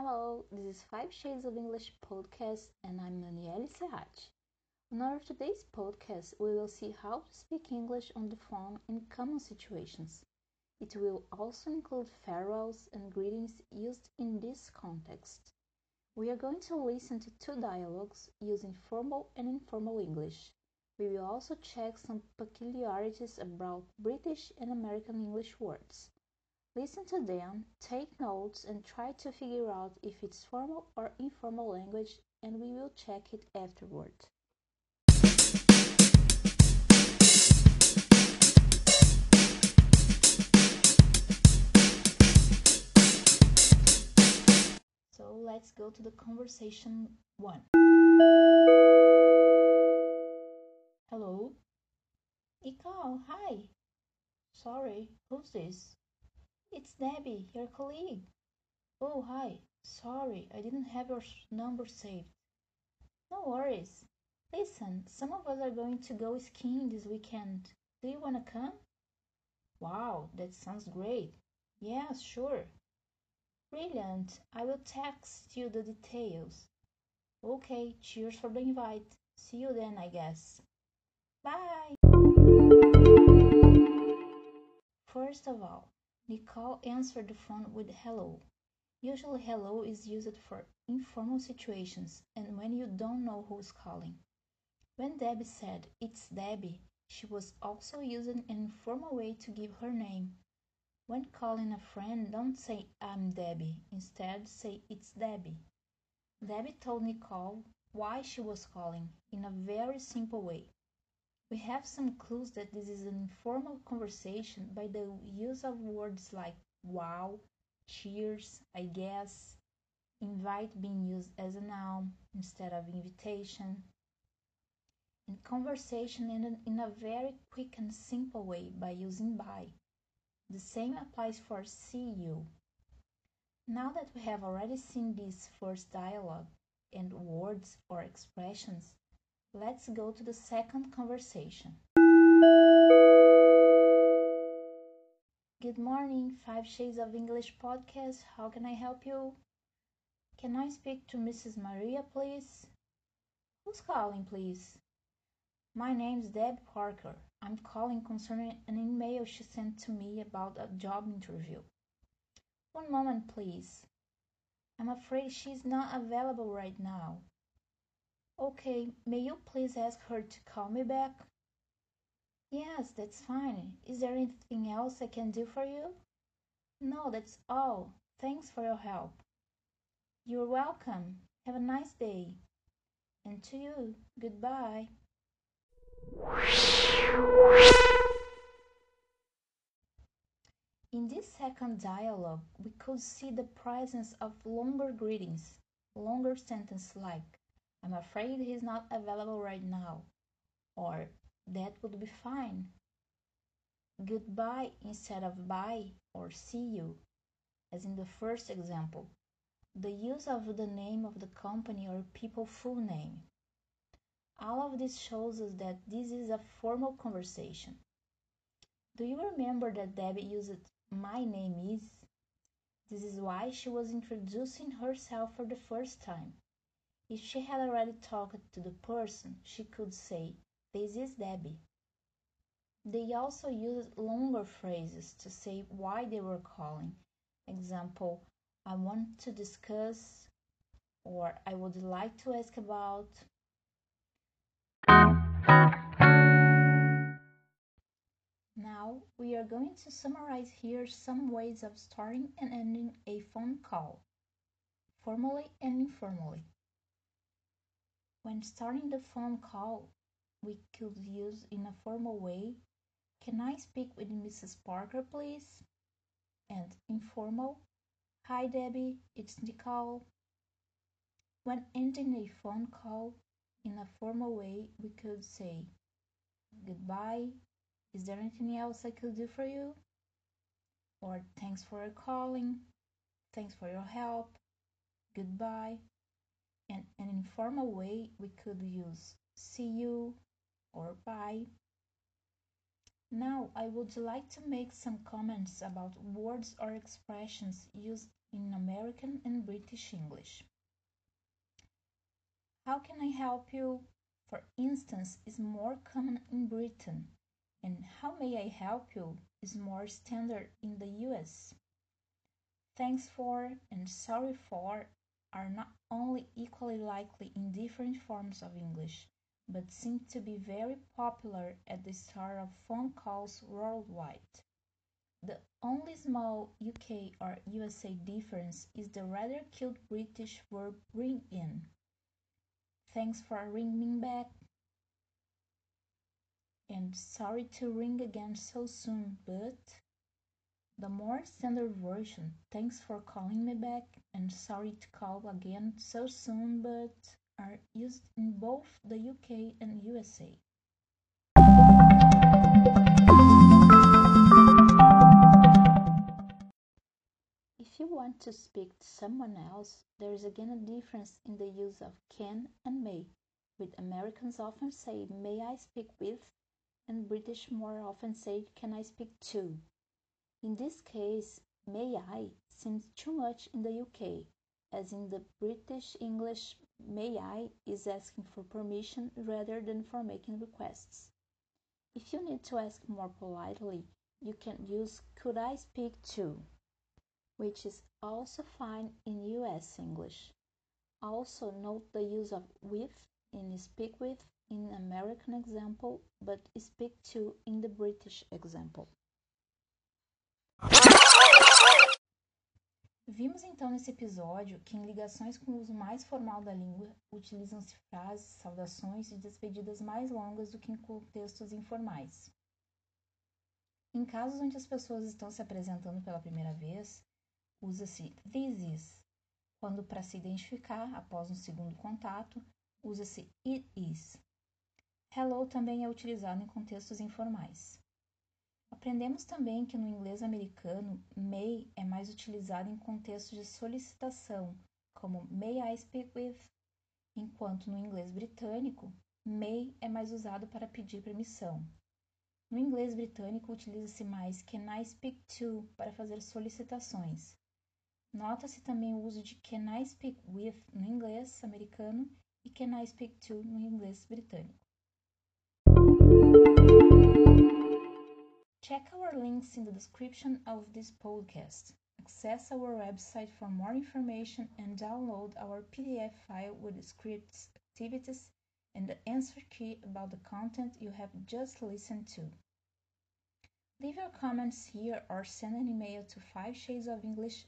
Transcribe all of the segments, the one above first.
Hello, this is Five Shades of English podcast, and I'm Danielle Serrat. On our today's podcast, we will see how to speak English on the phone in common situations. It will also include farewells and greetings used in this context. We are going to listen to two dialogues using formal and informal English. We will also check some peculiarities about British and American English words. Listen to them, take notes, and try to figure out if it's formal or informal language, and we will check it afterward. So let's go to the conversation one. Hello? Nicole, hi. Sorry, who's this? It's Debbie, your colleague. Oh, hi. Sorry, I didn't have your number saved. No worries. Listen, some of us are going to go skiing this weekend. Do you want to come? Wow, that sounds great. Yes, sure. Brilliant. I will text you the details. Okay, cheers for the invite. See you then, I guess. Bye. First of all, Nicole answered the phone with hello. Usually hello is used for informal situations and when you don't know who's calling. When Debbie said, It's Debbie, she was also using an informal way to give her name. When calling a friend, don't say, I'm Debbie. Instead, say, It's Debbie. Debbie told Nicole why she was calling in a very simple way. We have some clues that this is an informal conversation by the use of words like wow, cheers, I guess, invite being used as a noun instead of invitation. And conversation ended in a very quick and simple way by using by. The same applies for see you. Now that we have already seen this first dialogue and words or expressions, Let's go to the second conversation. Good morning, Five Shades of English podcast. How can I help you? Can I speak to Mrs. Maria, please? Who's calling, please? My name's Deb Parker. I'm calling concerning an email she sent to me about a job interview. One moment, please. I'm afraid she's not available right now. Okay, may you please ask her to call me back? Yes, that's fine. Is there anything else I can do for you? No, that's all. Thanks for your help. You're welcome. Have a nice day. And to you, goodbye. In this second dialogue, we could see the presence of longer greetings, longer sentences like I'm afraid he's not available right now. Or that would be fine. Goodbye instead of bye or see you, as in the first example. The use of the name of the company or people full name. All of this shows us that this is a formal conversation. Do you remember that Debbie used my name is? This is why she was introducing herself for the first time. If she had already talked to the person, she could say, This is Debbie. They also used longer phrases to say why they were calling. Example, I want to discuss, or I would like to ask about. Now, we are going to summarize here some ways of starting and ending a phone call, formally and informally. When starting the phone call, we could use in a formal way, Can I speak with Mrs. Parker, please? And informal, Hi Debbie, it's Nicole. When ending a phone call in a formal way, we could say, Goodbye, is there anything else I could do for you? Or thanks for calling, thanks for your help, goodbye. And an informal way, we could use see you or bye. Now, I would like to make some comments about words or expressions used in American and British English. How can I help you? For instance, is more common in Britain, and how may I help you is more standard in the US. Thanks for and sorry for are not only equally likely in different forms of English, but seem to be very popular at the start of phone calls worldwide. The only small UK or USA difference is the rather cute British verb ring in. Thanks for ringing back. And sorry to ring again so soon, but the more standard version, thanks for calling me back and sorry to call again so soon, but are used in both the UK and USA. If you want to speak to someone else, there is again a difference in the use of can and may, with Americans often say, May I speak with? and British more often say, Can I speak to? In this case, may I seems too much in the UK, as in the British English, may I is asking for permission rather than for making requests. If you need to ask more politely, you can use could I speak to, which is also fine in US English. Also note the use of with in speak with in American example, but speak to in the British example. Vimos então nesse episódio que, em ligações com o uso mais formal da língua, utilizam-se frases, saudações e despedidas mais longas do que em contextos informais. Em casos onde as pessoas estão se apresentando pela primeira vez, usa-se this is, quando para se identificar após um segundo contato, usa-se it is. Hello também é utilizado em contextos informais. Aprendemos também que no inglês americano, may é mais utilizado em contextos de solicitação, como may I speak with, enquanto no inglês britânico, may é mais usado para pedir permissão. No inglês britânico, utiliza-se mais can I speak to para fazer solicitações. Nota-se também o uso de can I speak with no inglês americano e can I speak to no inglês britânico. Check our links in the description of this podcast. Access our website for more information and download our PDF file with scripts, activities, and the answer key about the content you have just listened to. Leave your comments here or send an email to 5 shades of English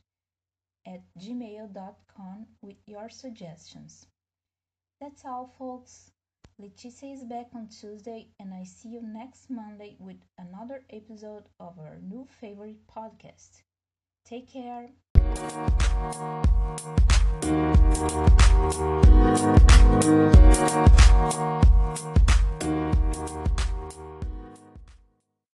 at gmail.com with your suggestions. That's all, folks. Leticia is back on Tuesday, and I see you next Monday with another episode of our new favorite podcast. Take care.